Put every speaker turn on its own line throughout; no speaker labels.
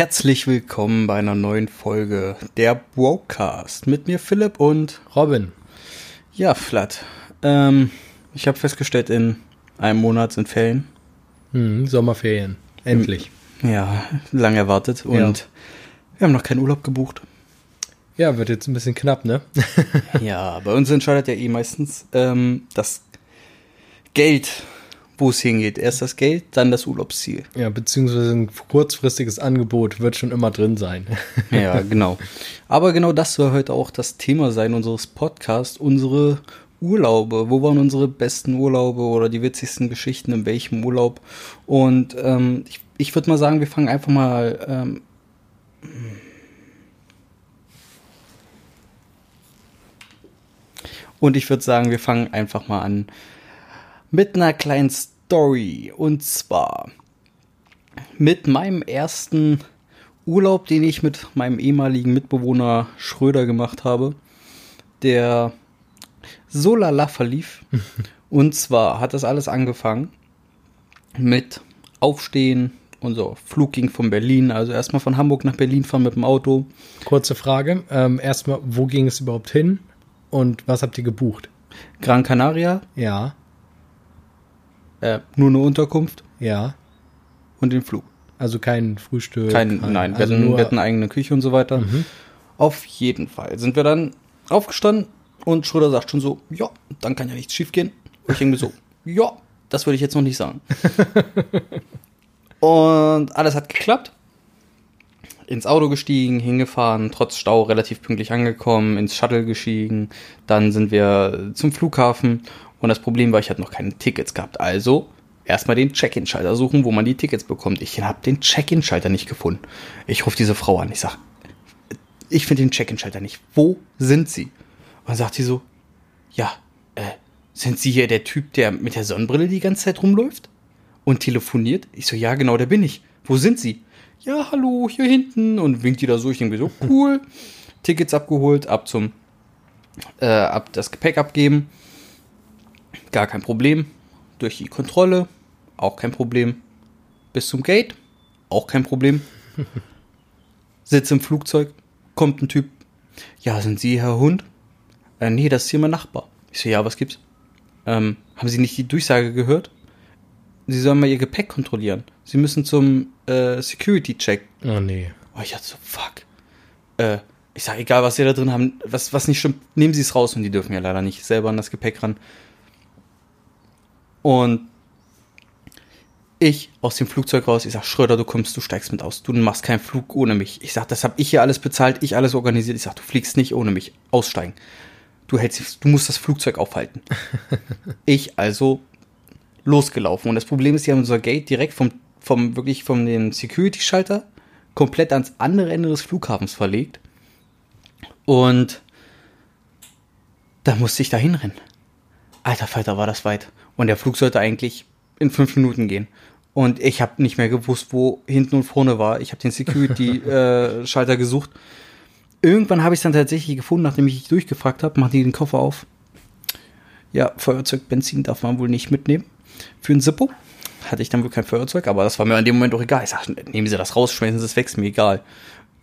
Herzlich willkommen bei einer neuen Folge der Brocast mit mir Philipp und
Robin.
Ja, Flat. Ähm, ich habe festgestellt, in einem Monat sind Ferien.
Hm, Sommerferien. Endlich.
Ja, lang erwartet und
Ja.
wir haben noch keinen Urlaub gebucht.
Ja, wird jetzt ein bisschen knapp, ne?
Ja, bei uns entscheidet ja eh meistens ähm, das Geld, wo es hingeht. Erst das Geld, dann das Urlaubsziel.
ja, beziehungsweise ein kurzfristiges Angebot wird schon immer drin sein.
Ja, genau. Aber genau das soll heute auch das Thema sein unseres Podcasts, unsere Urlaube. Wo waren unsere besten Urlaube oder die witzigsten Geschichten in welchem Urlaub? Und ähm, ich, ich würde mal sagen, wir fangen einfach mal. Ähm, und ich würde sagen, wir fangen einfach mal an mit einer kleinen Story. Und zwar mit meinem ersten Urlaub, den ich mit meinem ehemaligen Mitbewohner Schröder gemacht habe, der so lala verlief. Und zwar hat das alles angefangen mit Aufstehen und so. Flug ging von Berlin, also erstmal von Hamburg nach Berlin fahren mit dem Auto.
Kurze Frage. Ähm, erstmal, wo ging es überhaupt hin und was habt ihr gebucht?
Gran Canaria,
Ja,
äh, nur eine Unterkunft
ja.
und den Flug.
Also kein Frühstück.
Kein, nein, wir,
also
hatten,
nur,
wir hatten eigene Küche und so weiter.
Mhm.
Auf jeden Fall sind wir dann aufgestanden und Schröder sagt schon so, ja, dann kann ja nichts schief gehen. Und ich denke mir so, ja, das würde ich jetzt noch nicht sagen. und alles hat geklappt. Ins Auto gestiegen, hingefahren, trotz Stau relativ pünktlich angekommen, ins Shuttle gestiegen. Dann sind wir zum Flughafen und das Problem war, ich hatte noch keine Tickets gehabt. Also erstmal den Check-in-Schalter suchen, wo man die Tickets bekommt. Ich habe den Check-in-Schalter nicht gefunden. Ich rufe diese Frau an. Ich sage, ich finde den Check-in-Schalter nicht. Wo sind Sie? Und dann sagt sie so, ja, äh, sind Sie hier der Typ, der mit der Sonnenbrille die ganze Zeit rumläuft und telefoniert? Ich so, ja, genau, der bin ich. Wo sind Sie? Ja, hallo, hier hinten. Und winkt die da so. Ich denke so, cool. Tickets abgeholt, ab zum, äh, ab das Gepäck abgeben. Gar kein Problem. Durch die Kontrolle, auch kein Problem. Bis zum Gate, auch kein Problem. Sitz im Flugzeug, kommt ein Typ. Ja, sind Sie Herr Hund? Äh, nee, das ist hier mein Nachbar. Ich so, ja, was gibt's? Ähm, haben Sie nicht die Durchsage gehört? Sie sollen mal Ihr Gepäck kontrollieren. Sie müssen zum äh, Security-Check.
Oh nee.
Oh, ich dachte so, fuck. Äh, ich sag, egal, was Sie da drin haben, was, was nicht stimmt, nehmen Sie es raus und die dürfen ja leider nicht selber an das Gepäck ran. Und ich aus dem Flugzeug raus, ich sag, Schröder, du kommst, du steigst mit aus. Du machst keinen Flug ohne mich. Ich sag, das habe ich hier alles bezahlt, ich alles organisiert. Ich sag, du fliegst nicht ohne mich. Aussteigen. Du hältst, du musst das Flugzeug aufhalten. ich also losgelaufen. Und das Problem ist, die haben unser Gate direkt vom, vom wirklich vom dem Security-Schalter komplett ans andere Ende des Flughafens verlegt. Und da musste ich da hinrennen. Alter Falter, war das weit. Und der Flug sollte eigentlich in fünf Minuten gehen. Und ich habe nicht mehr gewusst, wo hinten und vorne war. Ich habe den Security-Schalter gesucht. Irgendwann habe ich es dann tatsächlich gefunden, nachdem ich durchgefragt habe, machen die den Koffer auf. Ja, Feuerzeug, Benzin darf man wohl nicht mitnehmen. Für ein Sippo hatte ich dann wohl kein Feuerzeug, aber das war mir in dem Moment auch egal. Ich sag, nehmen Sie das raus, schmeißen Sie es weg, ist mir egal.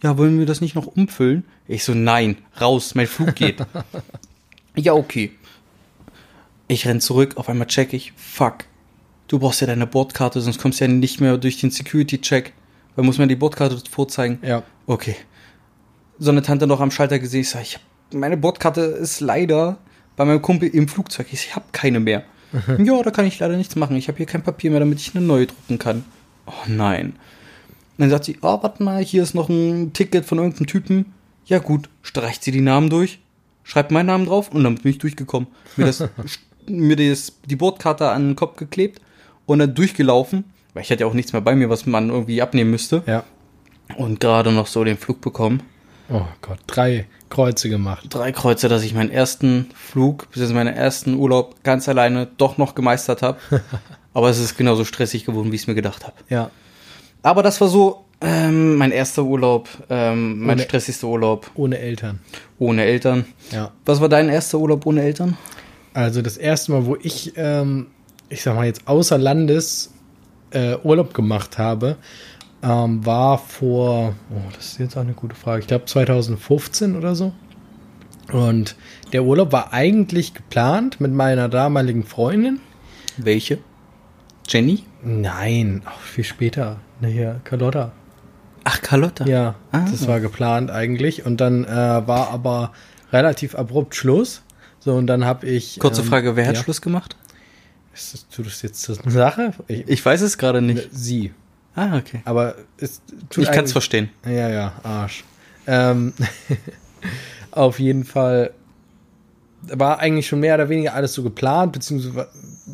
Ja, wollen wir das nicht noch umfüllen? Ich so, nein, raus, mein Flug geht. ja, okay. Ich renn zurück, auf einmal check ich, fuck, du brauchst ja deine Bordkarte, sonst kommst du ja nicht mehr durch den Security-Check. Weil muss man die Bordkarte vorzeigen.
Ja.
Okay. So eine Tante noch am Schalter gesehen, ich sag, ich hab, meine Bordkarte ist leider bei meinem Kumpel im Flugzeug. Ich, ich habe keine mehr. ja, da kann ich leider nichts machen. Ich habe hier kein Papier mehr, damit ich eine neue drucken kann. Oh nein. Und dann sagt sie, oh, warte mal, hier ist noch ein Ticket von irgendeinem Typen. Ja gut, streicht sie die Namen durch, schreibt meinen Namen drauf und dann bin ich durchgekommen. Mir, das, mir das, die Bordkarte an den Kopf geklebt und dann durchgelaufen, weil ich hatte ja auch nichts mehr bei mir, was man irgendwie abnehmen müsste.
Ja.
Und gerade noch so den Flug bekommen.
Oh Gott, drei Kreuze gemacht.
Drei Kreuze, dass ich meinen ersten Flug, bzw. meinen ersten Urlaub ganz alleine doch noch gemeistert habe. Aber es ist genauso stressig geworden, wie ich es mir gedacht habe.
Ja.
Aber das war so ähm, mein erster Urlaub, ähm, mein
Ohne-
stressigster Urlaub
Ohne Eltern.
ohne Eltern.
Ja.
Was war dein erster Urlaub ohne Eltern?
Also das erste Mal, wo ich, ähm, ich sag mal jetzt außer Landes äh, Urlaub gemacht habe, ähm, war vor, oh, das ist jetzt auch eine gute Frage, ich glaube 2015 oder so. Und der Urlaub war eigentlich geplant mit meiner damaligen Freundin.
Welche? Jenny?
Nein, auch viel später. Hier, Carlotta.
Ach, Carlotta.
Ja,
Ah.
das war geplant eigentlich. Und dann äh, war aber relativ abrupt Schluss. So, und dann habe ich.
Kurze
ähm,
Frage, wer hat
ja.
Schluss gemacht?
Ist das, tut das jetzt zur Sache? Ich,
Ich weiß es gerade nicht.
sie.
Ah, okay.
Aber es tut
Ich kann es verstehen.
Ja, ja, Arsch. Ähm, auf jeden Fall war eigentlich schon mehr oder weniger alles so geplant, beziehungsweise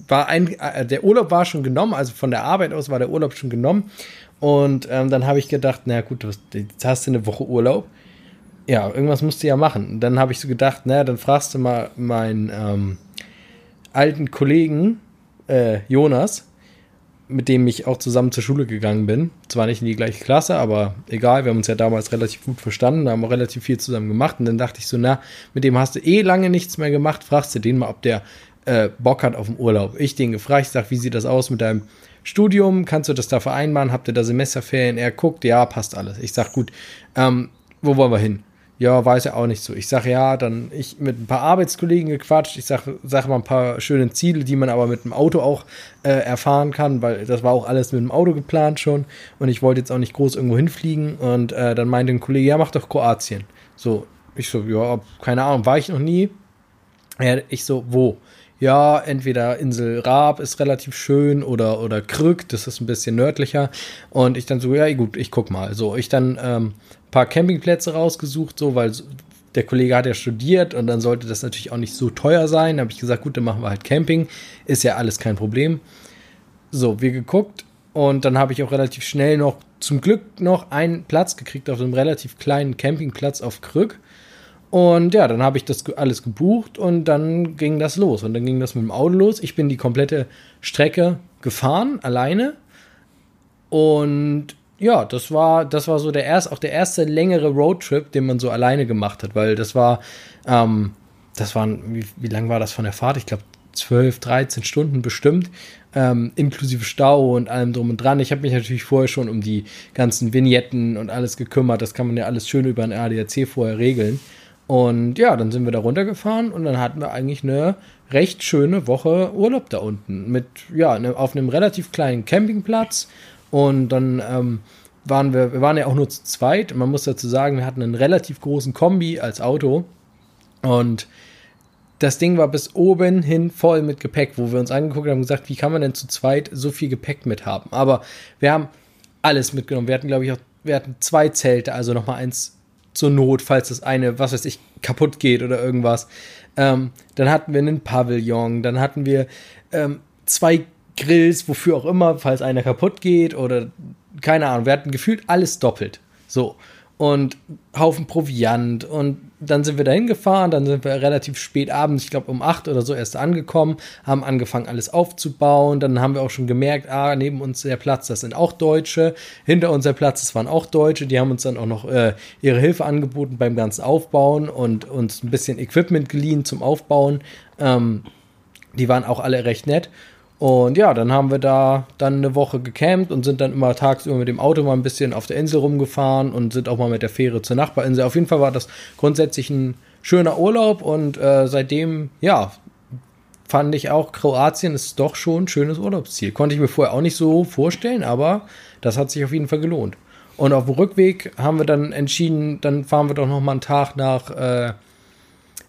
war- ein, äh, der Urlaub war schon genommen, also von der Arbeit aus war der Urlaub schon genommen. Und ähm, dann habe ich gedacht, na gut, jetzt hast du eine Woche Urlaub. Ja, irgendwas musst du ja machen. Und dann habe ich so gedacht, na, dann fragst du mal meinen ähm, alten Kollegen äh, Jonas, mit dem ich auch zusammen zur Schule gegangen bin. Zwar nicht in die gleiche Klasse, aber egal, wir haben uns ja damals relativ gut verstanden, haben auch relativ viel zusammen gemacht. Und dann dachte ich so, na, mit dem hast du eh lange nichts mehr gemacht, fragst du den mal, ob der äh, Bock hat auf den Urlaub. Ich den gefragt, ich sag, wie sieht das aus mit deinem Studium? Kannst du das da vereinbaren? Habt ihr da Semesterferien? Er guckt, ja, passt alles. Ich sag, gut, ähm, wo wollen wir hin? Ja, weiß er auch nicht so. Ich sage ja, dann ich mit ein paar Arbeitskollegen gequatscht. Ich sage sag mal ein paar schöne Ziele, die man aber mit dem Auto auch äh, erfahren kann, weil das war auch alles mit dem Auto geplant schon. Und ich wollte jetzt auch nicht groß irgendwo hinfliegen. Und äh, dann meinte ein Kollege, ja, mach doch Kroatien. So, ich so, ja, keine Ahnung, war ich noch nie. Ja, ich so, wo? Ja, entweder Insel Raab ist relativ schön oder, oder Krück, das ist ein bisschen nördlicher. Und ich dann so, ja, gut, ich guck mal. So, ich dann ähm, paar Campingplätze rausgesucht, so, weil der Kollege hat ja studiert und dann sollte das natürlich auch nicht so teuer sein. Da habe ich gesagt, gut, dann machen wir halt Camping. Ist ja alles kein Problem. So, wir geguckt und dann habe ich auch relativ schnell noch, zum Glück noch einen Platz gekriegt auf einem relativ kleinen Campingplatz auf Krück. Und ja, dann habe ich das alles gebucht und dann ging das los. Und dann ging das mit dem Auto los. Ich bin die komplette Strecke gefahren, alleine. Und ja, das war, das war so der erste, auch der erste längere Roadtrip, den man so alleine gemacht hat, weil das war, ähm, das waren, wie, wie lang war das von der Fahrt? Ich glaube 12, 13 Stunden bestimmt, ähm, inklusive Stau und allem drum und dran. Ich habe mich natürlich vorher schon um die ganzen Vignetten und alles gekümmert. Das kann man ja alles schön über ein ADAC vorher regeln. Und ja, dann sind wir da runtergefahren und dann hatten wir eigentlich eine recht schöne Woche Urlaub da unten. Mit, ja, ne, auf einem relativ kleinen Campingplatz. Und dann ähm, waren wir, wir waren ja auch nur zu zweit. Man muss dazu sagen, wir hatten einen relativ großen Kombi als Auto. Und das Ding war bis oben hin voll mit Gepäck, wo wir uns angeguckt haben und gesagt, wie kann man denn zu zweit so viel Gepäck mit haben? Aber wir haben alles mitgenommen. Wir hatten, glaube ich, auch, wir hatten zwei Zelte, also nochmal eins zur Not, falls das eine, was weiß ich, kaputt geht oder irgendwas. Ähm, dann hatten wir einen Pavillon, dann hatten wir ähm, zwei Grills, wofür auch immer, falls einer kaputt geht oder keine Ahnung. Wir hatten gefühlt alles doppelt. So. Und Haufen Proviant. Und dann sind wir dahin gefahren. Dann sind wir relativ spät abends, ich glaube um acht oder so erst angekommen, haben angefangen, alles aufzubauen. Dann haben wir auch schon gemerkt, ah, neben uns der Platz, das sind auch Deutsche. Hinter uns der Platz, das waren auch Deutsche. Die haben uns dann auch noch äh, ihre Hilfe angeboten beim ganzen Aufbauen und uns ein bisschen Equipment geliehen zum Aufbauen. Ähm, die waren auch alle recht nett. Und ja, dann haben wir da dann eine Woche gecampt und sind dann immer tagsüber mit dem Auto mal ein bisschen auf der Insel rumgefahren und sind auch mal mit der Fähre zur Nachbarinsel. Auf jeden Fall war das grundsätzlich ein schöner Urlaub und äh, seitdem, ja, fand ich auch, Kroatien ist doch schon ein schönes Urlaubsziel. Konnte ich mir vorher auch nicht so vorstellen, aber das hat sich auf jeden Fall gelohnt. Und auf dem Rückweg haben wir dann entschieden, dann fahren wir doch noch mal einen Tag nach äh,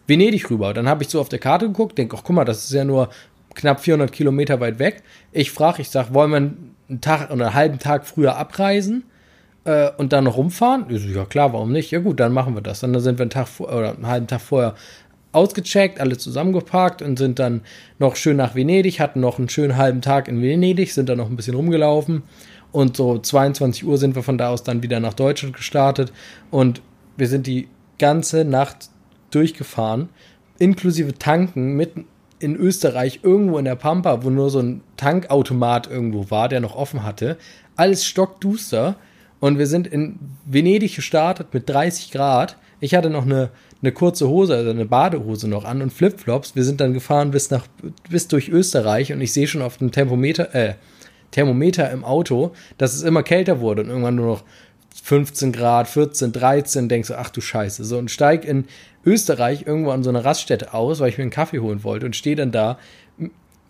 Venedig rüber. Dann habe ich so auf der Karte geguckt, denke, ach guck mal, das ist ja nur knapp 400 Kilometer weit weg. Ich frage, ich sage, wollen wir einen Tag oder einen halben Tag früher abreisen äh, und dann noch rumfahren? So, ja klar, warum nicht? Ja gut, dann machen wir das. Dann sind wir einen Tag oder einen halben Tag vorher ausgecheckt, alle zusammengepackt und sind dann noch schön nach Venedig, hatten noch einen schönen halben Tag in Venedig, sind dann noch ein bisschen rumgelaufen und so 22 Uhr sind wir von da aus dann wieder nach Deutschland gestartet und wir sind die ganze Nacht durchgefahren, inklusive Tanken mitten in Österreich irgendwo in der Pampa, wo nur so ein Tankautomat irgendwo war, der noch offen hatte. Alles stockduster. Und wir sind in Venedig gestartet mit 30 Grad. Ich hatte noch eine, eine kurze Hose, also eine Badehose noch an und Flipflops. Wir sind dann gefahren bis nach bis durch Österreich und ich sehe schon auf dem Tempometer, äh, Thermometer im Auto, dass es immer kälter wurde und irgendwann nur noch 15 Grad, 14, 13, denkst du, ach du Scheiße. So, und steig in Österreich irgendwo an so einer Raststätte aus, weil ich mir einen Kaffee holen wollte und stehe dann da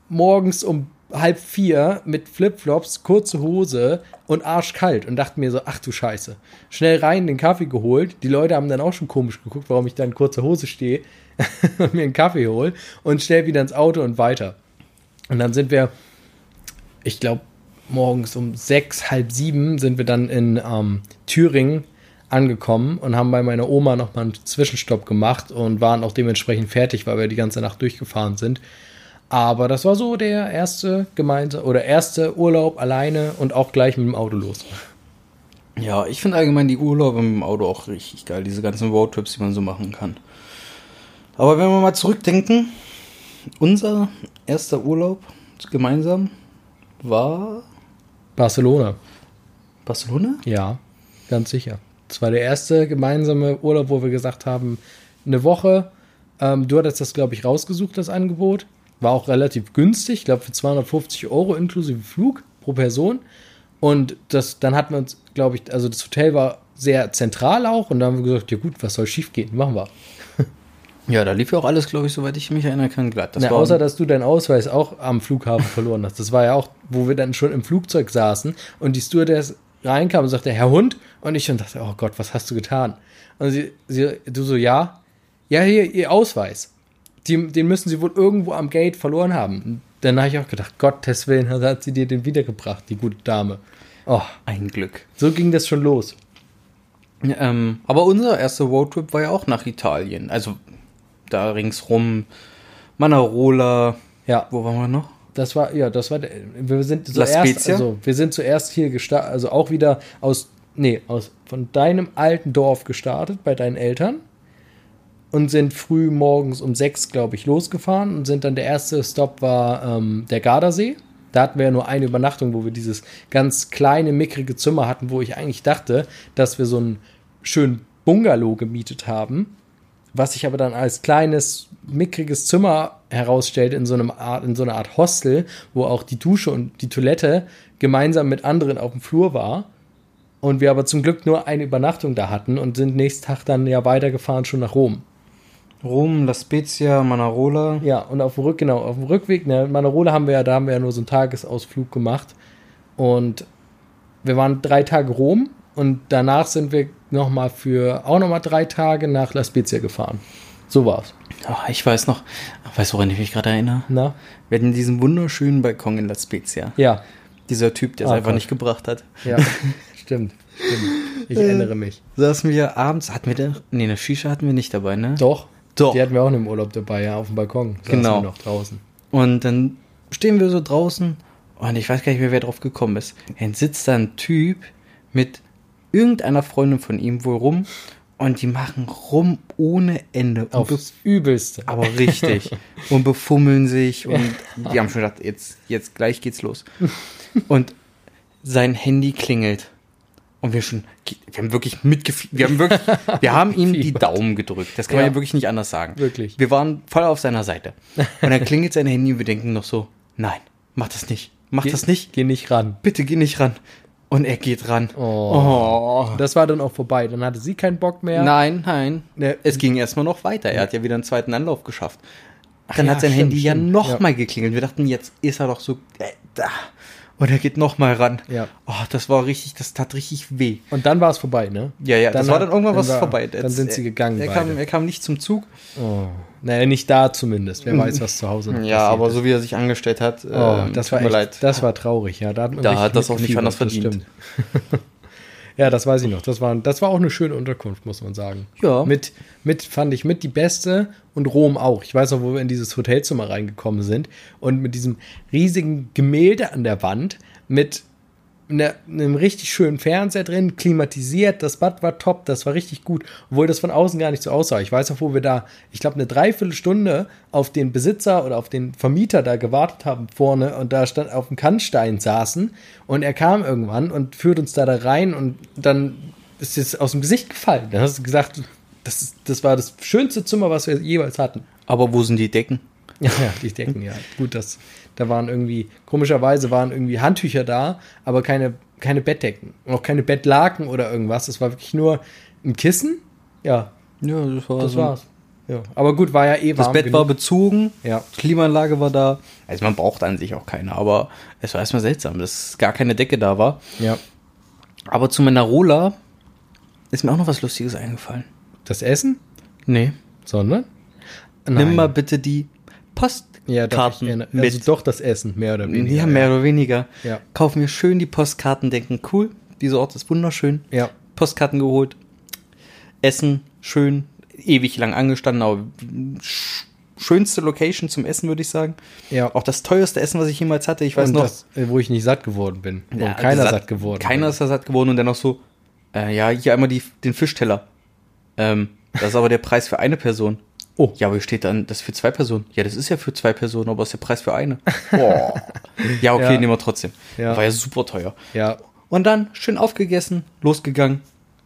morgens um halb vier mit Flipflops, kurze Hose und arschkalt und dachte mir so, ach du Scheiße. Schnell rein, den Kaffee geholt. Die Leute haben dann auch schon komisch geguckt, warum ich da in kurzer Hose stehe und mir einen Kaffee hole und schnell wieder ins Auto und weiter. Und dann sind wir, ich glaube, morgens um sechs, halb sieben sind wir dann in ähm, Thüringen angekommen und haben bei meiner Oma nochmal einen Zwischenstopp gemacht und waren auch dementsprechend fertig, weil wir die ganze Nacht durchgefahren sind. Aber das war so der erste gemeinsame oder erste Urlaub alleine und auch gleich mit dem Auto los.
Ja, ich finde allgemein die Urlaube mit dem Auto auch richtig geil, diese ganzen Roadtrips, die man so machen kann. Aber wenn wir mal zurückdenken, unser erster Urlaub gemeinsam war
Barcelona.
Barcelona?
Ja, ganz sicher. Das war der erste gemeinsame Urlaub, wo wir gesagt haben, eine Woche. Ähm, du hattest das, glaube ich, rausgesucht, das Angebot. War auch relativ günstig, ich glaube für 250 Euro inklusive Flug pro Person. Und das, dann hatten wir uns, glaube ich, also das Hotel war sehr zentral auch und da haben wir gesagt, ja gut, was soll schief gehen? Machen wir.
Ja, da lief ja auch alles, glaube ich, soweit ich mich erinnern kann, glatt.
Das Na, außer, dass du deinen Ausweis auch am Flughafen verloren hast. Das war ja auch, wo wir dann schon im Flugzeug saßen und die Stewardess reinkam und sagte, Herr Hund. Und ich schon dachte, oh Gott, was hast du getan? Und sie, sie du so, ja, ja, hier, Ihr Ausweis. Die, den müssen sie wohl irgendwo am Gate verloren haben. Und dann habe ich auch gedacht, Gottes Willen, hat sie dir den wiedergebracht, die gute Dame.
Oh, ein Glück.
So ging das schon los.
Ähm, aber unser erster Roadtrip war ja auch nach Italien. Also da ringsrum Manarola.
Ja.
Wo waren wir noch?
Das war, ja, das war, wir sind zuerst, also wir sind zuerst hier gestartet, also auch wieder aus, nee, aus, von deinem alten Dorf gestartet, bei deinen Eltern und sind früh morgens um sechs, glaube ich, losgefahren und sind dann der erste Stop war ähm, der Gardasee. Da hatten wir ja nur eine Übernachtung, wo wir dieses ganz kleine, mickrige Zimmer hatten, wo ich eigentlich dachte, dass wir so einen schönen Bungalow gemietet haben was sich aber dann als kleines, mickriges Zimmer herausstellt in so, einem Art, in so einer Art Hostel, wo auch die Dusche und die Toilette gemeinsam mit anderen auf dem Flur war. Und wir aber zum Glück nur eine Übernachtung da hatten und sind nächsten Tag dann ja weitergefahren schon nach Rom.
Rom, La Spezia, Manarola.
Ja, und auf dem Rück, genau, auf dem Rückweg, ne, Manarola haben wir ja, da haben wir ja nur so einen Tagesausflug gemacht. Und wir waren drei Tage Rom und danach sind wir nochmal für auch nochmal drei Tage nach La Spezia gefahren. So war's.
Oh, ich weiß noch, weißt du, woran ich mich gerade erinnere?
Na?
Wir hatten diesen wunderschönen Balkon in La Spezia.
Ja.
Dieser Typ, der es oh, einfach Gott. nicht gebracht hat.
Ja, stimmt. stimmt. Ich erinnere mich.
Saßen wir abends, hatten wir denn, nee, eine Shisha hatten wir nicht dabei, ne?
Doch.
Doch.
Die hatten wir auch im Urlaub dabei, ja, auf dem Balkon.
Saßen genau.
Noch draußen.
Und dann stehen wir so draußen und ich weiß gar nicht mehr, wer drauf gekommen ist. Dann sitzt da ein Typ mit irgendeiner Freundin von ihm wohl rum und die machen rum ohne Ende.
Aufs Übelste.
Aber richtig. und befummeln sich und die haben schon gedacht, jetzt, jetzt gleich geht's los. Und sein Handy klingelt. Und wir schon, wir haben wirklich mitgefiebert. Wir haben wirklich, wir haben ihm die Daumen gedrückt. Das kann man ja wirklich nicht anders sagen.
Wirklich.
Wir waren voll auf seiner Seite. Und dann klingelt sein Handy und wir denken noch so, nein, mach das nicht. Mach
geh,
das nicht.
Geh nicht ran.
Bitte geh nicht ran. Und er geht ran.
Oh. oh. Das war dann auch vorbei. Dann hatte sie keinen Bock mehr.
Nein, nein. Ne, es ging erstmal noch weiter. Er hat ja wieder einen zweiten Anlauf geschafft. Dann
Ach
hat sein
stimmt,
Handy ja
stimmt.
nochmal
Ja.
geklingelt. Wir dachten, jetzt ist er doch so. Äh, da. Und er geht nochmal ran.
Ja.
Oh, das war richtig, das tat richtig weh.
Und dann war es vorbei, ne?
Ja, ja, das war dann irgendwann was
war-
vorbei.
Dann
Jetzt-
sind sie gegangen.
Er
beide.
kam, er kam nicht zum Zug.
oh. Naja, nicht da zumindest. Wer weiß, was zu Hause noch
Ja, aber
ist.
so wie er sich angestellt hat,
Oh,
ähm,
das
tut
war
mir
echt,
leid.
das war traurig, ja. Da hat, man
Da hat das auch nicht anders verdient.
ja, das weiß ich noch. Das war, das war auch eine schöne Unterkunft, muss man sagen.
Ja.
Mit, mit, fand ich, mit die beste und Rom auch. Ich weiß noch, wo wir in dieses Hotelzimmer reingekommen sind und mit diesem riesigen Gemälde an der Wand mit ne, einem richtig schönen Fernseher drin, klimatisiert, das Bad war top, das war richtig gut, obwohl das von außen gar nicht so aussah. Ich weiß auch, wo wir da, ich glaube, eine Dreiviertelstunde auf den Besitzer oder auf den Vermieter da gewartet haben vorne und da stand auf dem Kannstein saßen und er kam irgendwann und führt uns da da rein und dann ist es aus dem Gesicht gefallen. Dann hast du gesagt, das, ist, das war das schönste Zimmer, was wir jeweils hatten.
Aber wo sind die Decken?
Ja, ja, die Decken, ja. Gut, das, da waren irgendwie, komischerweise waren irgendwie Handtücher da, aber keine, keine Bettdecken. Und auch keine Bettlaken oder irgendwas. Es war wirklich nur ein Kissen. Ja,
Ja, das war
das
so.
war's. Ja. Aber gut, war ja eh
Das
warm
Bett war
genug.
bezogen,
Ja.
Klimaanlage war da. Also man braucht an sich auch keine, aber es war erstmal seltsam, dass gar keine Decke da war.
Ja.
Aber zu meiner Rola ist mir auch noch was Lustiges eingefallen.
Das Essen?
Nee.
Sondern?
Nimm mal bitte die
ja, doch,
Postkarten
ich erinnere-
mit.
Also doch das Essen, mehr oder weniger.
ja, mehr oder weniger.
Ja.
Kauf mir schön die Postkarten, denken, cool, dieser Ort ist wunderschön.
Ja.
Postkarten geholt, Essen, schön, ewig lang angestanden, aber sch- schönste Location zum Essen, würde ich sagen.
Ja.
Auch das teuerste Essen, was ich jemals hatte. Ich weiß
Und
noch,
das, äh, wo ich nicht satt geworden bin.
Ja,
keiner
satt-
satt, geworden
Keiner ist da satt geworden und dann noch so, äh, ja, hier einmal die, den Fischteller. Ähm, das ist aber der Preis für eine Person.
Oh.
Ja, aber hier steht dann, das ist für zwei Personen. Ja, das ist ja für zwei Personen, aber ist der Preis für eine. Boah. ja, okay,
Ja.
nehmen wir trotzdem.
Ja.
War ja super teuer.
Ja.
Und dann schön aufgegessen, losgegangen.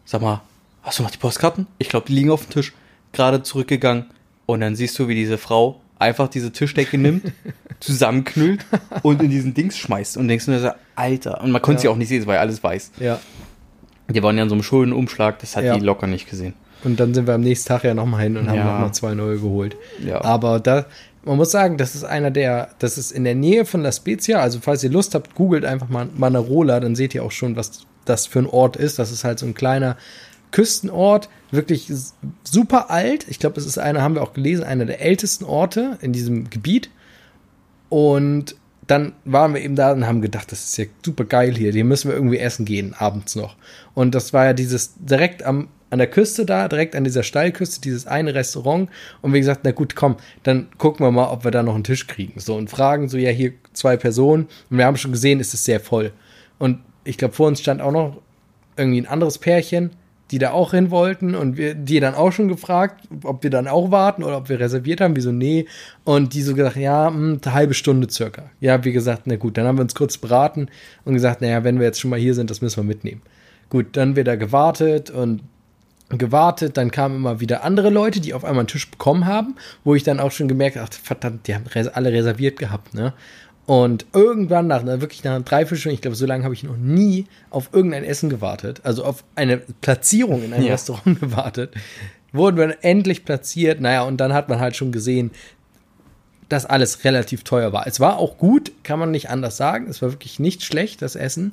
Sag mal, hast du noch die Postkarten? Ich glaube, die liegen auf dem Tisch. Gerade zurückgegangen. Und dann siehst du, wie diese Frau einfach diese Tischdecke nimmt, zusammenknüllt und in diesen Dings schmeißt. Und denkst du Alter. Und man konnte
Ja.
sie auch nicht sehen, es war ja alles weiß.
Ja.
Die waren ja in so einem schönen Umschlag, das hat
Ja.
die locker nicht gesehen.
Und dann sind wir am nächsten Tag ja nochmal hin und haben
Ja.
nochmal zwei neue geholt.
Ja.
Aber da, man muss sagen, das ist einer der, das ist in der Nähe von La Spezia. Also, falls ihr Lust habt, googelt einfach mal Manarola, dann seht ihr auch schon, was das für ein Ort ist. Das ist halt so ein kleiner Küstenort, wirklich super alt. Ich glaube, es ist einer, haben wir auch gelesen, einer der ältesten Orte in diesem Gebiet. Und dann waren wir eben da und haben gedacht, das ist ja super geil hier. Hier müssen wir irgendwie essen gehen, abends noch. Und das war ja dieses direkt am, an der Küste da, direkt an dieser Steilküste, dieses eine Restaurant. Und wir gesagt, na gut, komm, dann gucken wir mal, ob wir da noch einen Tisch kriegen. So und fragen so, ja, hier zwei Personen. Und wir haben schon gesehen, es ist sehr voll. Und ich glaube, vor uns stand auch noch irgendwie ein anderes Pärchen, die da auch hin wollten und wir, die dann auch schon gefragt, ob wir dann auch warten oder ob wir reserviert haben, wie so, nee. Und die so gesagt, ja, mh, eine halbe Stunde circa. Ja, wie gesagt, na gut, dann haben wir uns kurz beraten und gesagt, naja, wenn wir jetzt schon mal hier sind, das müssen wir mitnehmen. Gut, dann wieder gewartet und gewartet, dann kamen immer wieder andere Leute, die auf einmal einen Tisch bekommen haben, wo ich dann auch schon gemerkt habe, verdammt, die haben alle reserviert gehabt, ne? Und irgendwann nach wirklich nach einer Dreiviertelstunde, ich glaube, so lange habe ich noch nie auf irgendein Essen gewartet, also auf eine Platzierung in einem
Ja.
Restaurant gewartet, wurden wir endlich platziert, naja, und dann hat man halt schon gesehen, dass alles relativ teuer war. Es war auch gut, kann man nicht anders sagen, es war wirklich nicht schlecht, das Essen,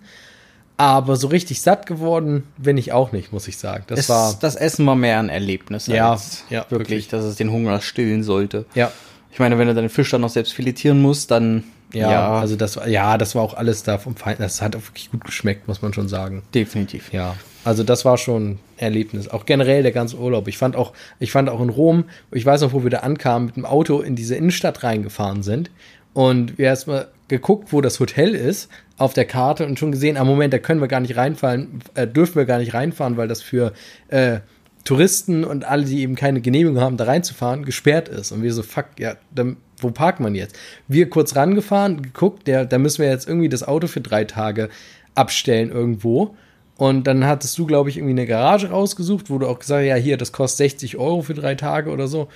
aber so richtig satt geworden bin ich auch nicht, muss ich sagen. Das
Es,
war,
das Essen war mehr ein Erlebnis.
Ja,
als
ja,
wirklich,
wirklich.
dass es den Hunger stillen sollte.
ja,
Ich meine, wenn du deinen Fisch dann noch selbst filetieren musst, dann
Ja, also das war, ja, das war auch alles da vom Feind. Das hat auch wirklich gut geschmeckt, muss man schon sagen.
definitiv.
Ja, also das war schon ein Erlebnis. Auch generell der ganze Urlaub. Ich fand auch, ich fand auch in Rom, ich weiß noch, wo wir da ankamen, mit dem Auto in diese Innenstadt reingefahren sind und wir erstmal geguckt, wo das Hotel ist auf der Karte und schon gesehen, am Moment, da können wir gar nicht reinfahren, äh, dürfen wir gar nicht reinfahren, weil das für äh, Touristen und alle, die eben keine Genehmigung haben, da reinzufahren, gesperrt ist. Und wir so, fuck, ja, dann, wo parkt man jetzt? Wir kurz rangefahren, geguckt, der, da müssen wir jetzt irgendwie das Auto für drei Tage abstellen irgendwo. Und dann hattest du, glaube ich, irgendwie eine Garage rausgesucht, wo du auch gesagt hast, ja, hier, das kostet 60 Euro für drei Tage oder so.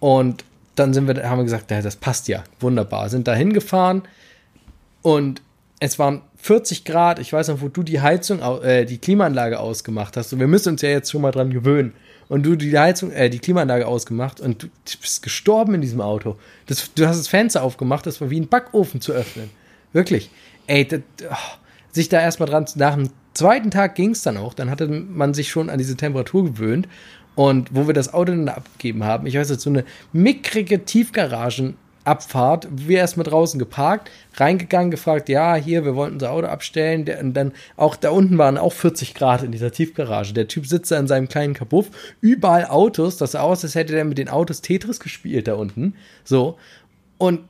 Und dann sind wir, haben wir gesagt, das passt ja, wunderbar. Sind da hingefahren und es waren 40 Grad. Ich weiß noch, wo du die Heizung, äh, die Klimaanlage ausgemacht hast. Und wir müssen uns ja jetzt schon mal dran gewöhnen. Und du die Heizung, äh, die Klimaanlage ausgemacht und du bist gestorben in diesem Auto. Das, du hast das Fenster aufgemacht, das war wie ein Backofen zu öffnen. Wirklich. Ey, das, oh, sich da erstmal dran, nach dem zweiten Tag ging es dann auch. Dann hatte man sich schon an diese Temperatur gewöhnt. Und wo wir das Auto dann abgegeben haben, ich weiß jetzt, so eine mickrige Tiefgaragenabfahrt, wir erstmal draußen geparkt, reingegangen, gefragt, ja, hier, wir wollten unser Auto abstellen. Und dann auch da unten waren auch 40 Grad in dieser Tiefgarage. Der Typ sitzt da in seinem kleinen Kabuff, überall Autos, das sah aus, als hätte der mit den Autos Tetris gespielt da unten. So. Und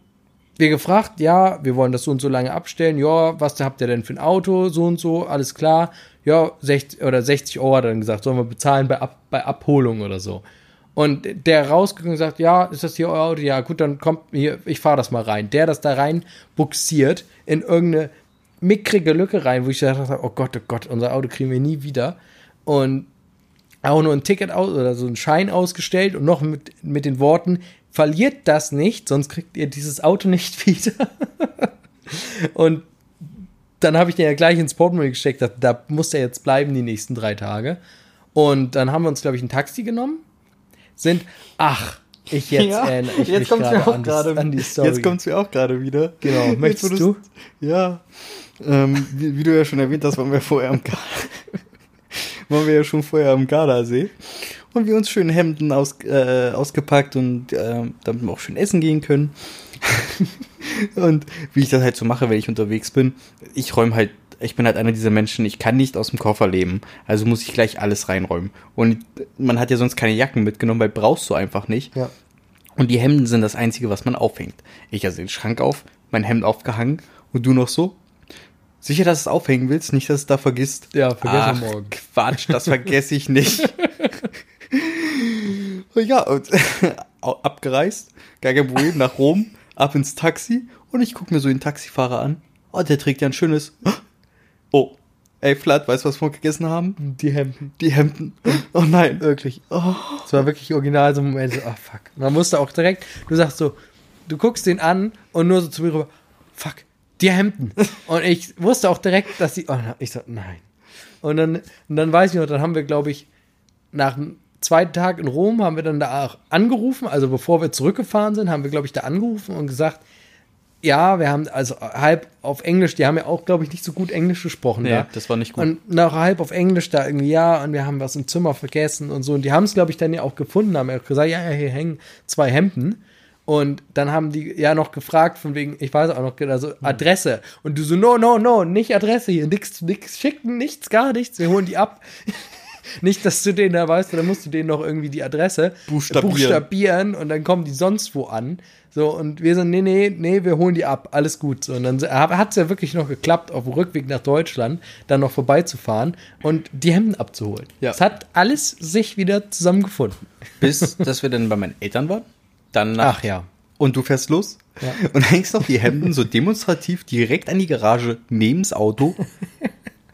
wir gefragt, ja, wir wollen das so und so lange abstellen. Ja, was habt ihr denn für ein Auto? So und so, alles klar. Ja, 60 oder 60 Euro hat er dann gesagt, sollen wir bezahlen bei, Ab, bei Abholung oder so. Und der rausgegangen und sagt, ja, ist das hier euer Auto? Ja, gut, dann kommt hier, ich fahre das mal rein. Der das da rein buxiert in irgendeine mickrige Lücke rein, wo ich gedacht habe, oh Gott, oh Gott, unser Auto kriegen wir nie wieder. Und auch nur ein Ticket aus oder so einen Schein ausgestellt und noch mit, mit den Worten, verliert das nicht, sonst kriegt ihr dieses Auto nicht wieder. und dann habe ich den ja gleich ins Portemonnaie gesteckt, da, da muss der jetzt bleiben die nächsten drei Tage. Und dann haben wir uns, glaube ich, ein Taxi genommen, sind, ach, ich jetzt
Ja,
erinnere ich
jetzt
mich gerade
auch
an, die- an die Story.
Jetzt kommt's mir auch gerade wieder.
Genau, möchtest
Jetzt,
du?
Ja. Ähm, wie, wie du ja schon erwähnt hast, waren wir vorher am Garda. waren wir ja schon vorher am Gardasee. Und wir uns schön Hemden aus, äh, ausgepackt und äh, damit wir auch schön essen gehen können. und wie ich das halt so mache, wenn ich unterwegs bin, ich räume halt, ich bin halt einer dieser Menschen, ich kann nicht aus dem Koffer leben. Also muss ich gleich alles reinräumen. Und man hat ja sonst keine Jacken mitgenommen, weil brauchst du einfach nicht.
Ja.
Und die Hemden sind das Einzige, was man aufhängt. Ich also den Schrank auf, mein Hemd aufgehangen und du noch so. Sicher, dass du es aufhängen willst, nicht, dass du es da vergisst.
Ja, vergesse
Ach,
morgen.
Quatsch, das vergesse ich nicht. ja, und abgereist, Problem, nach Rom, ab ins Taxi und ich gucke mir so den Taxifahrer an. Oh, der trägt ja ein schönes. Oh, ey, Flat, weißt du, was wir gegessen haben?
Die Hemden.
Die Hemden. Oh nein.
Wirklich.
Oh.
Es war wirklich original so ein Moment, so, ah, fuck. Man musste auch direkt, du sagst so, du guckst den an und nur so zu mir rüber, fuck, die Hemden. Und ich wusste auch direkt, dass die, oh, ich so, nein. Und dann, und dann weiß ich noch, dann haben wir, glaube ich, nach zweiten Tag in Rom haben wir dann da auch angerufen, also bevor wir zurückgefahren sind, haben wir, glaube ich, da angerufen und gesagt, ja, wir haben also halb auf Englisch, die haben ja auch, glaube ich, nicht so gut Englisch gesprochen.
Nee,
da.
das war nicht gut.
Und nach halb auf Englisch da irgendwie, ja, und wir haben was im Zimmer vergessen und so. Und die haben es, glaube ich, dann ja auch gefunden, haben ja gesagt, ja, ja, hier hängen zwei Hemden. Und dann haben die ja noch gefragt, von wegen, ich weiß auch noch, also Adresse. Und du so, no, no, no, nicht Adresse hier, nix, nix schicken, nichts, gar nichts, wir holen die ab. Nicht, dass du den da weißt, dann musst du denen noch irgendwie die Adresse
Buchstabieren.
buchstabieren und dann kommen die sonst wo an. So, und wir sind, nee, nee, nee, wir holen die ab, alles gut. So, und dann hat es ja wirklich noch geklappt, auf dem Rückweg nach Deutschland dann noch vorbeizufahren und die Hemden abzuholen.
Ja.
Es hat alles sich wieder zusammengefunden.
Bis, dass wir dann bei meinen Eltern waren. Dann nach,
Ach ja.
Und du fährst los
Ja.
und hängst noch die Hemden so demonstrativ direkt an die Garage neben das Auto.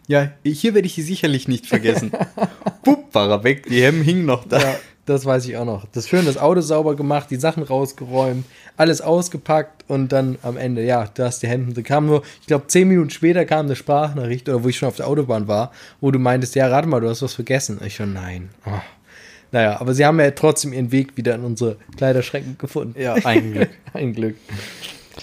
Ja, hier werde ich die sicherlich nicht vergessen. Pupp, war er weg, die Hemden hingen noch da.
Ja, das weiß ich auch noch. Das schön, das Auto sauber gemacht, die Sachen rausgeräumt, alles ausgepackt und dann am Ende, ja, da hast die Hemden. Da kam nur, ich glaube, zehn Minuten später kam eine Sprachnachricht oder wo ich schon auf der Autobahn war, wo du meintest, ja, rate mal, du hast was vergessen. Ich schon, nein. Oh. Naja, aber sie haben ja trotzdem ihren Weg wieder in unsere Kleiderschränke gefunden.
Ja, ein Glück.
Ein Glück.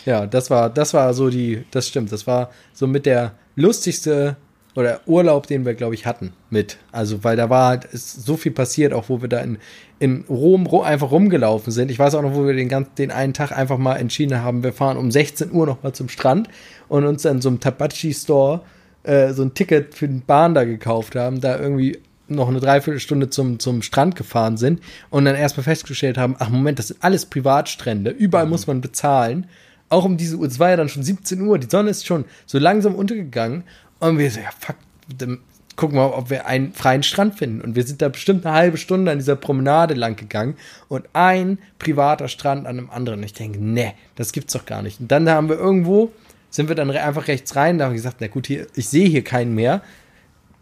Ja, das war, das war so die, das stimmt, das war so mit der lustigste oder Urlaub, den wir, glaube ich, hatten mit. Also, weil da war halt so viel passiert, auch wo wir da in, in Rom ro einfach rumgelaufen sind. Ich weiß auch noch, wo wir den ganzen, den einen Tag einfach mal entschieden haben, wir fahren um 16 Uhr noch mal zum Strand und uns dann so einem Tabachi-Store äh, so ein Ticket für den Bahn da gekauft haben, da irgendwie noch eine Dreiviertelstunde zum, zum Strand gefahren sind und dann erstmal festgestellt haben, ach Moment, das sind alles Privatstrände, überall muss man bezahlen. Auch um diese Uhr, es war ja dann schon 17 Uhr, die Sonne ist schon so langsam untergegangen und wir so, ja fuck, dann gucken wir, ob wir einen freien Strand finden. Und wir sind da bestimmt eine halbe Stunde an dieser Promenade lang gegangen und ein privater Strand an einem anderen. Und ich denke, nee, das gibt's doch gar nicht. Und dann haben wir irgendwo, sind wir dann einfach rechts rein, da haben wir gesagt, na gut, hier, ich sehe hier keinen mehr.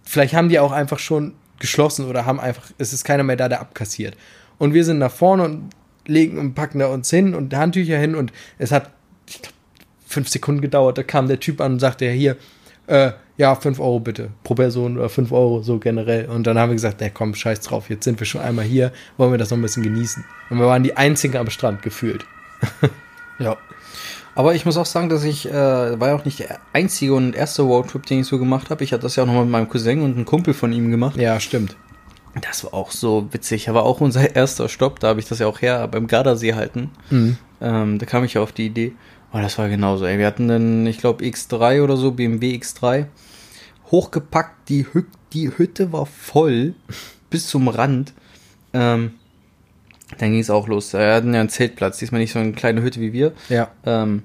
Vielleicht haben die auch einfach schon geschlossen oder haben einfach, es ist keiner mehr da, der abkassiert. Und wir sind nach vorne und legen und packen da uns hin und Handtücher hin und es hat, ich glaub, fünf Sekunden gedauert. Da kam der Typ an und sagte, ja, hier, äh, ja, fünf Euro bitte pro Person oder fünf Euro so generell. Und dann haben wir gesagt, na komm, scheiß drauf, jetzt sind wir schon einmal hier, wollen wir das noch ein bisschen genießen. Und wir waren die Einzigen am Strand gefühlt.
Ja. Aber ich muss auch sagen, dass ich, äh, war ja auch nicht der einzige und erste Roadtrip, den ich so gemacht habe. Ich hatte das ja auch noch mit meinem Cousin und einem Kumpel von ihm gemacht.
Ja, stimmt.
Das war auch so witzig. Aber auch unser erster Stopp, da habe ich das ja auch her beim Gardasee halten. Ähm, da kam ich ja auf die Idee. Oh, das war genauso. Ey. Wir hatten dann, ich glaube, X3 oder so, BMW X3. Hochgepackt, die, Hü die Hütte war voll bis zum Rand. Ähm, dann ging es auch los. Wir hatten ja einen Zeltplatz, diesmal nicht so eine kleine Hütte wie wir.
Ja.
Ähm,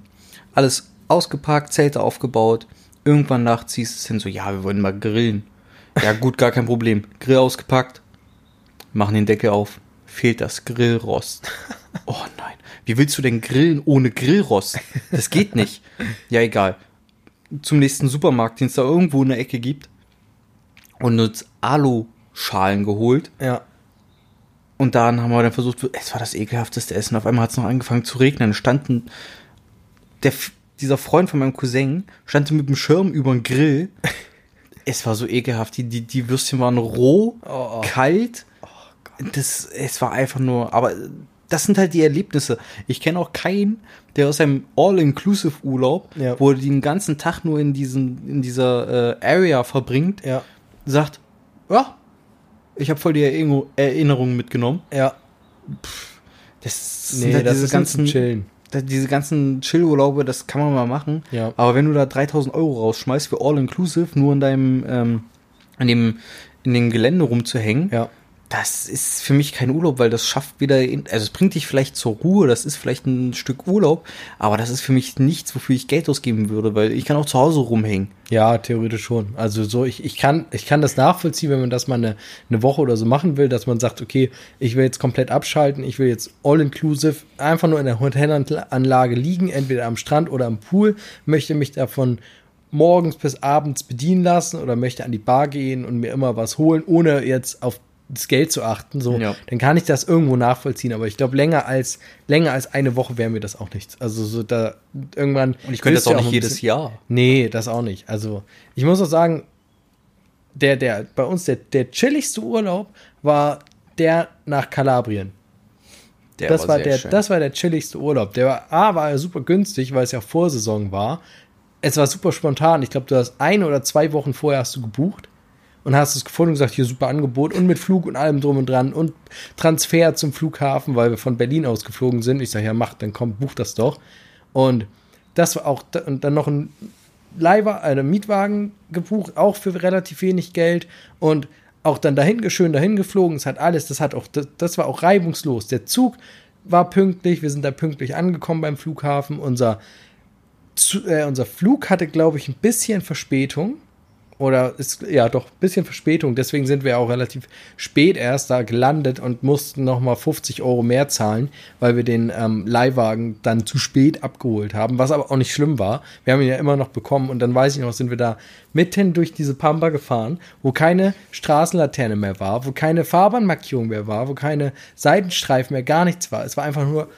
alles ausgepackt, Zelte aufgebaut. Irgendwann nachts hieß es hin so, ja, wir wollen mal grillen. Ja, gut, gar kein Problem. Grill ausgepackt, machen den Deckel auf, fehlt das Grillrost. Oh nein, wie willst du denn grillen ohne Grillrost? Das geht nicht. Ja, egal. Zum nächsten Supermarkt, den es da irgendwo in der Ecke gibt. Und uns Aluschalen geholt.
Ja.
Und dann haben wir dann versucht, es war das ekelhafteste Essen. Auf einmal hat es noch angefangen zu regnen. Es Standen der, dieser Freund von meinem Cousin stand mit dem Schirm über den Grill. Es war so ekelhaft. Die, die, die Würstchen waren roh,
Oh, oh.
kalt. Das, es war einfach nur, aber das sind halt die Erlebnisse. Ich kenne auch keinen, der aus einem All-Inclusive-Urlaub,
Ja.
wo er den ganzen Tag nur in, diesen, in dieser äh, Area verbringt,
Ja,
sagt, ja, ich habe voll die Erinnerung- Erinnerungen mitgenommen.
ja.
Das
Nee,
sind halt
das
diese
ist
ganzen,
Chillen.
diese ganzen Chill-Urlaube, das kann man mal machen.
Ja.
Aber wenn du da 3000 Euro rausschmeißt für All-Inclusive, nur in deinem, ähm, in dem, in dem Gelände rumzuhängen,
Ja.
Das ist für mich kein Urlaub, weil das schafft wieder, in, also es bringt dich vielleicht zur Ruhe, das ist vielleicht ein Stück Urlaub, aber das ist für mich nichts, wofür ich Geld ausgeben würde, weil ich kann auch zu Hause rumhängen.
Ja, theoretisch schon. Also so, ich, ich, kann, ich kann das nachvollziehen, wenn man das mal eine, eine Woche oder so machen will, dass man sagt, okay, ich will jetzt komplett abschalten, ich will jetzt all-inclusive einfach nur in der Hotelanlage liegen, entweder am Strand oder am Pool, möchte mich davon morgens bis abends bedienen lassen oder möchte an die Bar gehen und mir immer was holen, ohne jetzt auf das Geld zu achten, so,
Ja.
dann kann ich das irgendwo nachvollziehen, aber ich glaube, länger als, länger als eine Woche wäre mir das auch nichts. Also so da irgendwann.
Und ich könnte das auch nicht
ein
jedes
bisschen-
Jahr.
Nee, das auch nicht. Also, ich muss auch sagen, der, der, bei uns der, der chilligste Urlaub war der nach Kalabrien.
Der
das, war
sehr
der,
schön.
das war der chilligste Urlaub. Der war, A, war ja super günstig, weil es ja Vorsaison war. Es war super spontan. Ich glaube, du hast eine oder zwei Wochen vorher hast du gebucht und hast es gefunden und gesagt, hier super Angebot und mit Flug und allem drum und dran und Transfer zum Flughafen, weil wir von Berlin aus geflogen sind. Ich sage, ja, mach, dann komm, buch das doch. Und das war auch, und dann noch ein Leihwagen, einen Mietwagen gebucht, auch für relativ wenig Geld und auch dann dahin, schön dahin geflogen. Es hat alles, das hat auch, das, das war auch reibungslos. Der Zug war pünktlich, wir sind da pünktlich angekommen beim Flughafen. Unser, Zu- äh, unser Flug hatte, glaube ich, ein bisschen Verspätung. Oder ist, ja, doch, ein bisschen Verspätung. Deswegen sind wir auch relativ spät erst da gelandet und mussten nochmal 50 Euro mehr zahlen, weil wir den ähm, Leihwagen dann zu spät abgeholt haben, was aber auch nicht schlimm war. Wir haben ihn ja immer noch bekommen und dann weiß ich noch, sind wir da mitten durch diese Pampa gefahren, wo keine Straßenlaterne mehr war, wo keine Fahrbahnmarkierung mehr war, wo keine Seitenstreifen mehr, gar nichts war. Es war einfach nur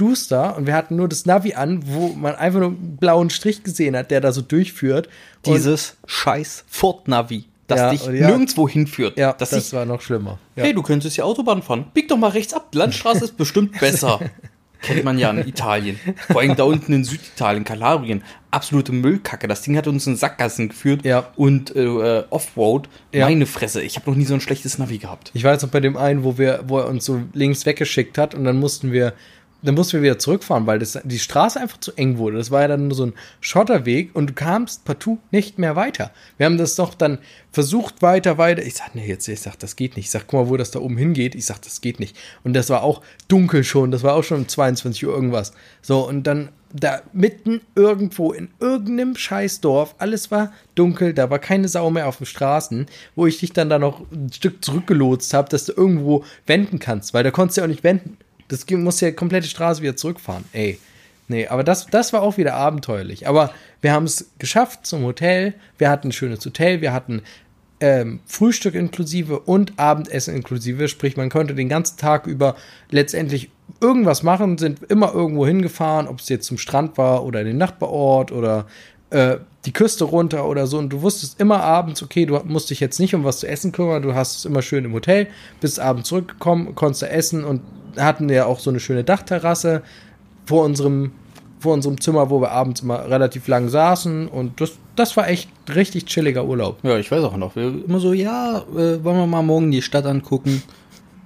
stockduster und wir hatten nur das Navi an, wo man einfach nur einen blauen Strich gesehen hat, der da so durchführt. Und-
Dieses scheiß Ford-Navi, das
Ja,
dich
ja.
nirgendwo hinführt.
Ja,
das ich,
war noch schlimmer. Ja.
hey, du könntest ja Autobahn fahren. Bieg doch mal rechts ab. Die Landstraße ist bestimmt besser. Kennt man ja in Italien. Vor allem da unten in Süditalien, Kalabrien. Absolute Müllkacke. Das Ding hat uns in Sackgassen geführt.
Ja.
Und äh, Offroad.
Ja.
Meine Fresse. Ich habe noch nie so ein schlechtes Navi gehabt.
Ich weiß noch bei dem einen, wo wir, wo er uns so links weggeschickt hat und dann mussten wir, dann mussten wir wieder zurückfahren, weil das, die Straße einfach zu eng wurde. Das war ja dann nur so ein Schotterweg und du kamst partout nicht mehr weiter. Wir haben das doch dann versucht weiter, weiter. Ich sag, nee, jetzt, ich sag, das geht nicht. Ich sag, guck mal, wo das da oben hingeht. Ich sag, das geht nicht. Und das war auch dunkel schon. Das war auch schon um 22 Uhr irgendwas. So, und dann da mitten irgendwo in irgendeinem Scheißdorf, alles war dunkel, da war keine Sau mehr auf den Straßen, wo ich dich dann da noch ein Stück zurückgelotst habe, dass du irgendwo wenden kannst, weil da konntest du ja auch nicht wenden. Das musst ja komplette Straße wieder zurückfahren. Ey. Nee, aber das, das war auch wieder abenteuerlich. Aber wir haben es geschafft zum Hotel. Wir hatten ein schönes Hotel. Wir hatten ähm, Frühstück inklusive und Abendessen inklusive. Sprich, man konnte den ganzen Tag über letztendlich irgendwas machen, sind immer irgendwo hingefahren, ob es jetzt zum Strand war oder in den Nachbarort oder äh, die Küste runter oder so. Und du wusstest immer abends, okay, du musst dich jetzt nicht um was zu essen kümmern, du hast es immer schön im Hotel, bist abends zurückgekommen, konntest du essen und hatten ja auch so eine schöne Dachterrasse vor unserem, vor unserem Zimmer, wo wir abends immer relativ lang saßen. Und das, das war echt richtig chilliger Urlaub.
Ja, ich weiß auch noch. Wir immer so, ja, äh, wollen wir mal morgen die Stadt angucken?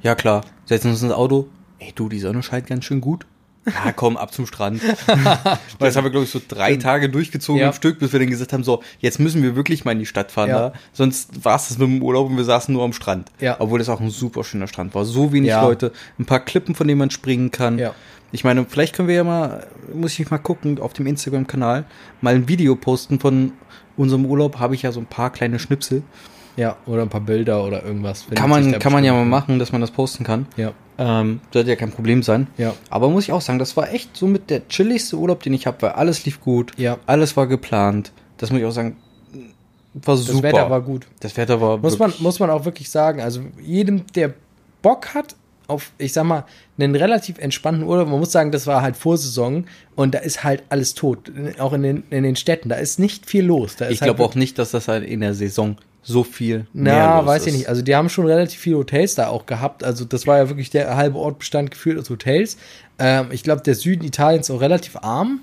Ja, klar. Setzen uns ins Auto. Ey, du, die Sonne scheint ganz schön gut. Ja, komm, ab zum Strand. Das haben wir, glaube ich, so drei Tage durchgezogen
Ja.
am Stück, bis wir dann gesagt haben, so, jetzt müssen wir wirklich mal in die Stadt fahren
Ja.
da. Sonst war es das mit dem Urlaub und wir saßen nur am Strand.
Ja.
Obwohl das auch ein super schöner Strand war. So wenig. Leute, ein paar Klippen, von denen man springen kann. Ich meine, vielleicht können wir ja mal, muss ich mal gucken, auf dem Instagram-Kanal, mal ein Video posten von unserem Urlaub. Habe ich ja so ein paar kleine Schnipsel.
Ja, oder ein paar Bilder oder irgendwas.
Kann man, kann man ja mal machen, dass man das posten kann.
Ja,
Ähm, sollte ja kein Problem sein.
ja.
Aber muss ich auch sagen, das war echt so mit der chilligste Urlaub, den ich habe, weil alles lief gut.
Ja.
Alles war geplant. Das muss ich auch sagen, war
Das
super.
Wetter war gut.
das Wetter war
Muss man, muss man auch wirklich sagen, also jedem, der Bock hat auf, ich sag mal, einen relativ entspannten Urlaub, man muss sagen, das war halt Vorsaison und da ist halt alles tot, auch in den, in den Städten, da ist nicht viel los.
Ich
halt
glaube auch nicht, dass das halt in der Saison so viel
Na, weiß
ist.
ich nicht. Also die haben schon relativ viele Hotels da auch gehabt. Also das war ja wirklich der halbe Ort bestand gefühlt aus Hotels. Ähm, ich glaube, der Süden Italiens ist auch relativ arm.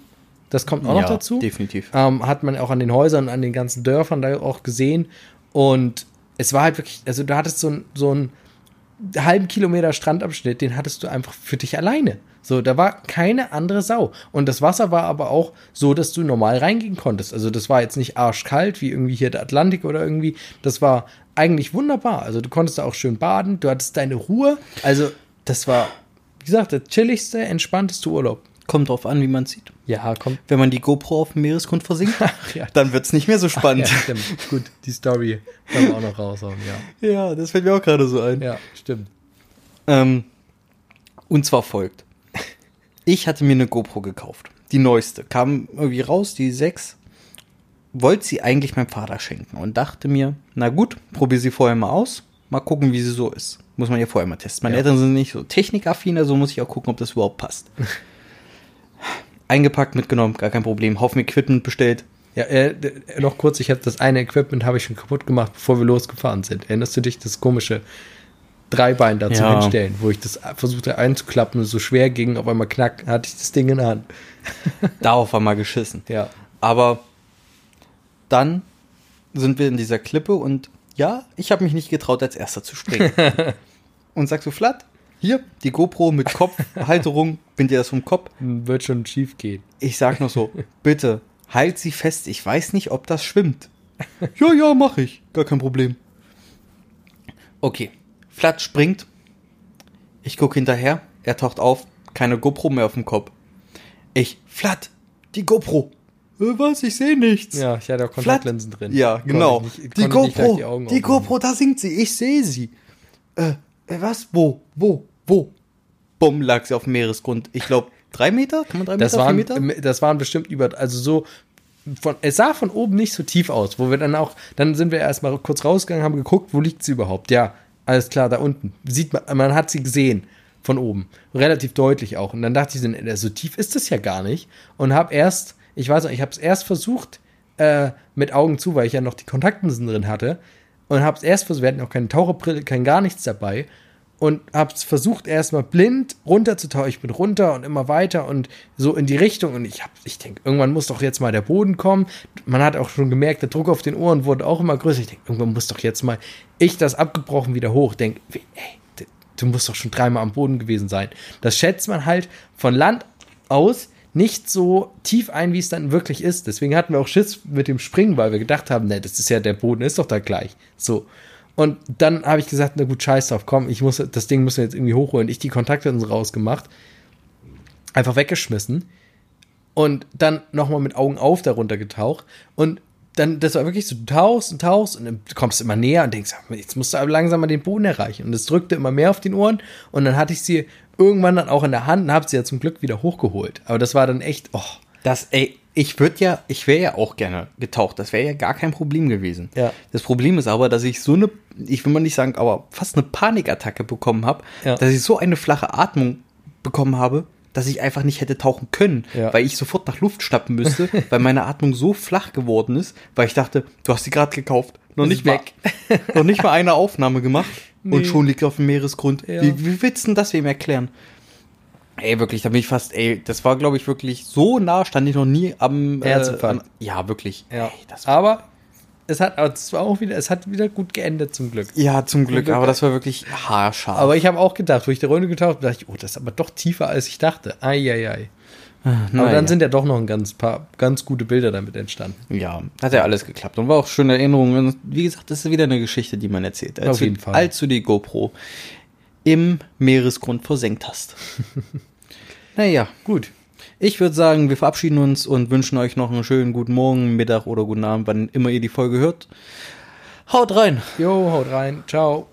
Das kommt auch
ja,
noch dazu.
definitiv.
Ähm, hat man auch an den Häusern, an den ganzen Dörfern da auch gesehen. Und es war halt wirklich, also du hattest so ein, so einen halben Kilometer Strandabschnitt, den hattest du einfach für dich alleine. So, da war keine andere Sau. Und das Wasser war aber auch so, dass du normal reingehen konntest. Also das war jetzt nicht arschkalt, wie irgendwie hier der Atlantik oder irgendwie. Das war eigentlich wunderbar. Also du konntest da auch schön baden, du hattest deine Ruhe. Also das war, wie gesagt, der chilligste, entspannteste Urlaub.
Kommt drauf an, wie man sieht.
Ja, komm.
Wenn man die GoPro auf dem Meeresgrund versinkt,
ja.
dann wird's nicht mehr so
Ja,
spannend.
stimmt. Gut, die Story können wir auch noch raushauen, ja.
Ja, das fällt mir auch gerade so ein.
Ja, stimmt.
Ähm, und zwar folgt. Ich hatte mir eine GoPro gekauft. Die neueste. Kam irgendwie raus, die 6. Wollte sie eigentlich meinem Vater schenken und dachte mir, na gut, probier sie vorher mal aus. Mal gucken, wie sie so ist. Muss man ja vorher mal testen. Meine
Ja.
Eltern sind nicht so technikaffin, also muss ich auch gucken, ob das überhaupt passt. Eingepackt, mitgenommen, gar kein Problem. Haufen Equipment bestellt.
Ja, äh, d- noch kurz, ich habe das eine Equipment habe ich schon kaputt gemacht, bevor wir losgefahren sind. Erinnerst du dich, das komische Dreibein dazu
Ja.
hinstellen, wo ich das versuchte einzuklappen und so schwer ging, auf einmal knack, hatte ich das Ding in der Hand.
Darauf war mal geschissen.
Ja.
Aber dann sind wir in dieser Klippe und ja, ich habe mich nicht getraut, als erster zu springen. und sag so, Flatt, hier, die GoPro mit Kopfhalterung, bind dir das vom Kopf.
Wird schon schief gehen.
Ich sag noch so, bitte, halt sie fest, ich weiß nicht, ob das schwimmt. ja, ja, mach ich, gar kein Problem. Okay, Flatt springt, ich gucke hinterher, er taucht auf, keine GoPro mehr auf dem Kopf. Ich, Flatt, die GoPro. Äh, was, ich sehe nichts.
Ja, ich hatte auch. Kontaktlinsen drin.
Ja, genau.
ich nicht-
die GoPro,
die Augen
die,
aufmachen.
GoPro, da singt sie, ich sehe sie. Äh, äh, was? Wo? Wo? Wo? Bumm, lag sie auf dem Meeresgrund. Ich glaube, drei Meter? Kann man drei
Das
Meter, vier
waren,
Meter?
das waren bestimmt über, also so, von, es sah von oben nicht so tief aus, wo wir dann auch, dann sind wir erstmal kurz rausgegangen, haben geguckt, wo liegt sie überhaupt? Ja, alles klar, da unten. Sieht man, man hat sie gesehen von oben. Relativ deutlich auch. Und dann dachte ich, so, so tief ist das ja gar nicht. Und habe erst, ich weiß noch, ich habe es erst versucht, äh, mit Augen zu, weil ich ja noch die Kontaktlinsen drin hatte. Und habe es erst versucht, wir hatten auch keine Taucherbrille, kein gar nichts dabei. Und habe es versucht, erstmal blind runterzutauchen. Ich bin runter und immer weiter und so in die Richtung. Und ich, hab- ich denke, irgendwann muss doch jetzt mal der Boden kommen. Man hat auch schon gemerkt, der Druck auf den Ohren wurde auch immer größer. Ich denke, irgendwann muss doch jetzt mal ich das abgebrochen wieder hoch. Denk, ey, du musst doch schon dreimal am Boden gewesen sein. Das schätzt man halt von Land aus nicht so tief ein, wie es dann wirklich ist. Deswegen hatten wir auch Schiss mit dem Springen, weil wir gedacht haben, ne, das ist ja, der Boden ist doch da gleich. So. Und dann habe ich gesagt, na gut, scheiß drauf, komm, ich muss, das Ding müssen wir jetzt irgendwie hochholen. Ich die Kontaktlinsen rausgemacht, einfach weggeschmissen und dann nochmal mit Augen auf darunter getaucht und dann, das war wirklich so, du tauchst und tauchst und dann kommst immer näher und denkst, jetzt musst du aber langsam mal den Boden erreichen. Und es drückte immer mehr auf den Ohren und dann hatte ich sie irgendwann dann auch in der Hand und habe sie ja zum Glück wieder hochgeholt. Aber das war dann echt, oh,
Das, ey, ich würde ja, ich wäre ja auch gerne getaucht. Das wäre ja gar kein Problem gewesen.
Ja.
Das Problem ist aber, dass ich so eine, ich will mal nicht sagen, aber fast eine Panikattacke bekommen habe,
Ja.
dass ich so eine flache Atmung bekommen habe, dass ich einfach nicht hätte tauchen können,
Ja.
weil ich sofort nach Luft schnappen müsste, weil meine Atmung so flach geworden ist, weil ich dachte, du hast sie gerade gekauft, noch nicht
weg.
Mal, noch nicht mal eine Aufnahme gemacht
Nee.
und schon liegt auf dem Meeresgrund.
Ja.
Wie, wie willst du denn das wem erklären? Ey, wirklich, da bin ich fast, ey, das war, glaube ich, wirklich so nah, stand ich noch nie am
Herzinfarkt.
Äh, an, ja, wirklich.
ja.
Ey,
aber es hat, aber es war auch wieder, es hat wieder gut geendet zum Glück.
ja, zum Glück,
Glück.
aber das war wirklich haarscharf.
Aber ich habe auch gedacht, wo ich der Runde getaucht bin, dachte ich, oh, das ist aber doch tiefer, als ich dachte. Eieiei. Aber
naja.
dann sind ja doch noch ein ganz paar ganz gute Bilder damit entstanden.
Ja, hat ja alles geklappt und war auch schöne Erinnerungen. Wie gesagt, das ist wieder eine Geschichte, die man erzählt. Als
Auf
du-
jeden Fall.
Als du die GoPro im Meeresgrund versenkt hast. naja, gut. Ich würde sagen, wir verabschieden uns und wünschen euch noch einen schönen guten Morgen, Mittag oder guten Abend, wann immer ihr die Folge hört. Haut rein!
Jo, haut rein. Ciao.